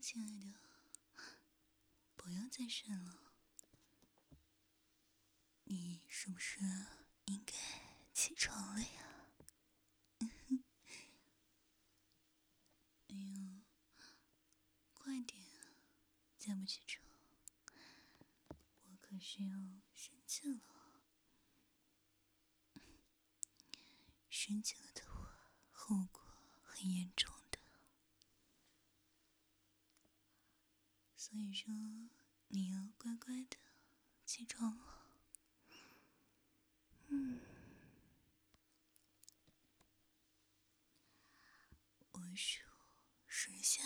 亲爱的，不要再睡了。你是不是应该起床了呀？哎呦，快点，再不起床，我可是要生气了。生气了的话，后果很严重的。所以说，你要乖乖的起床。嗯，我数十下，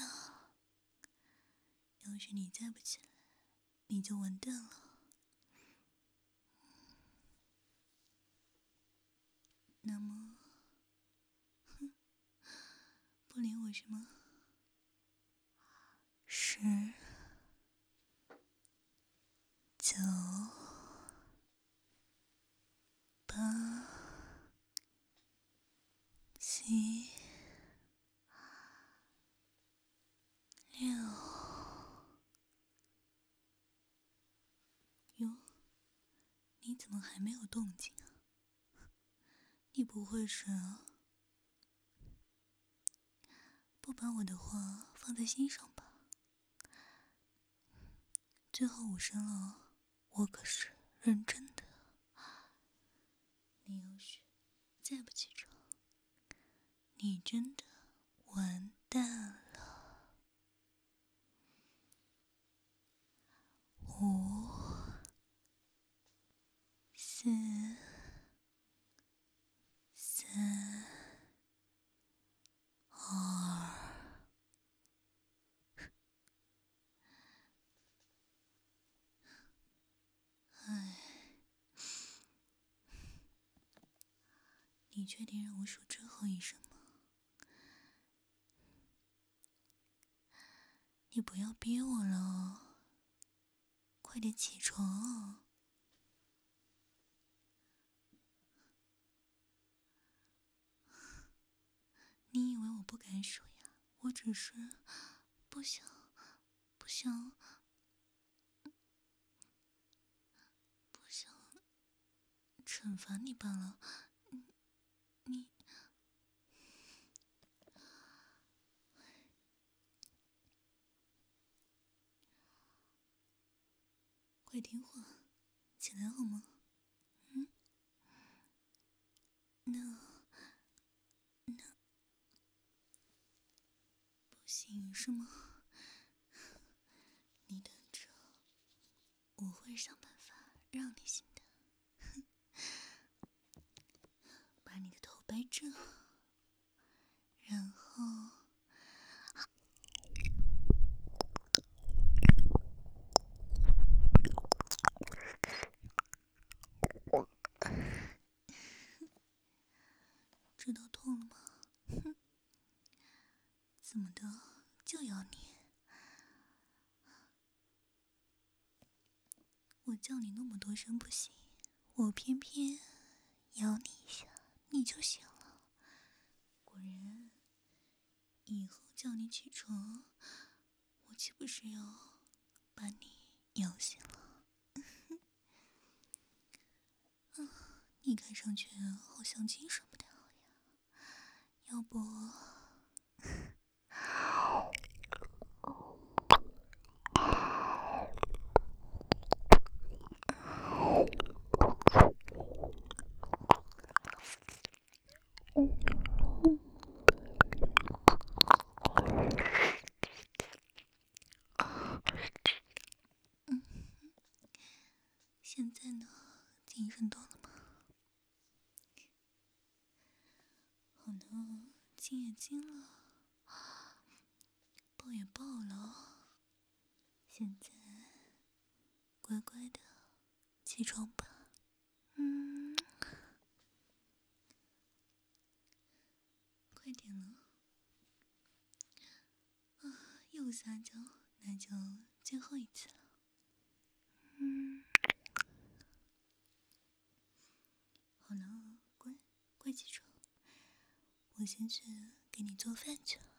要是你再不起来，你就完蛋了。那么，哼，不理我是吗？你怎么还没有动静啊？你不会是？不把我的话放在心上吧？最后五声了，我可是认真的。你要是再不起床，你真的完蛋了！五、四、三、二，哎，你确定让我数最后一声吗？你不要逼我了，快点起床！你以为我不敢数呀？我只是不想，不想，不想惩罚你罢了。你。快听话，起来好吗？嗯，那那不行是吗？你等着，我会想办法让你醒的。哼，把你的头掰正，然后。知道痛了吗？哼，怎么的就要你？我叫你那么多声不行，我偏偏咬你一下，你就醒了。果然，以后叫你起床，我岂不是要把你咬醒了？啊，你看上去好像精神不太好呀。要不，现在呢，精神多了吗？好了，亲也亲了，抱也抱了，现在乖乖的起床吧。嗯，快点了。啊，又撒娇，那就最后一次了。嗯，好了，乖，快起床。我先去给你做饭去了。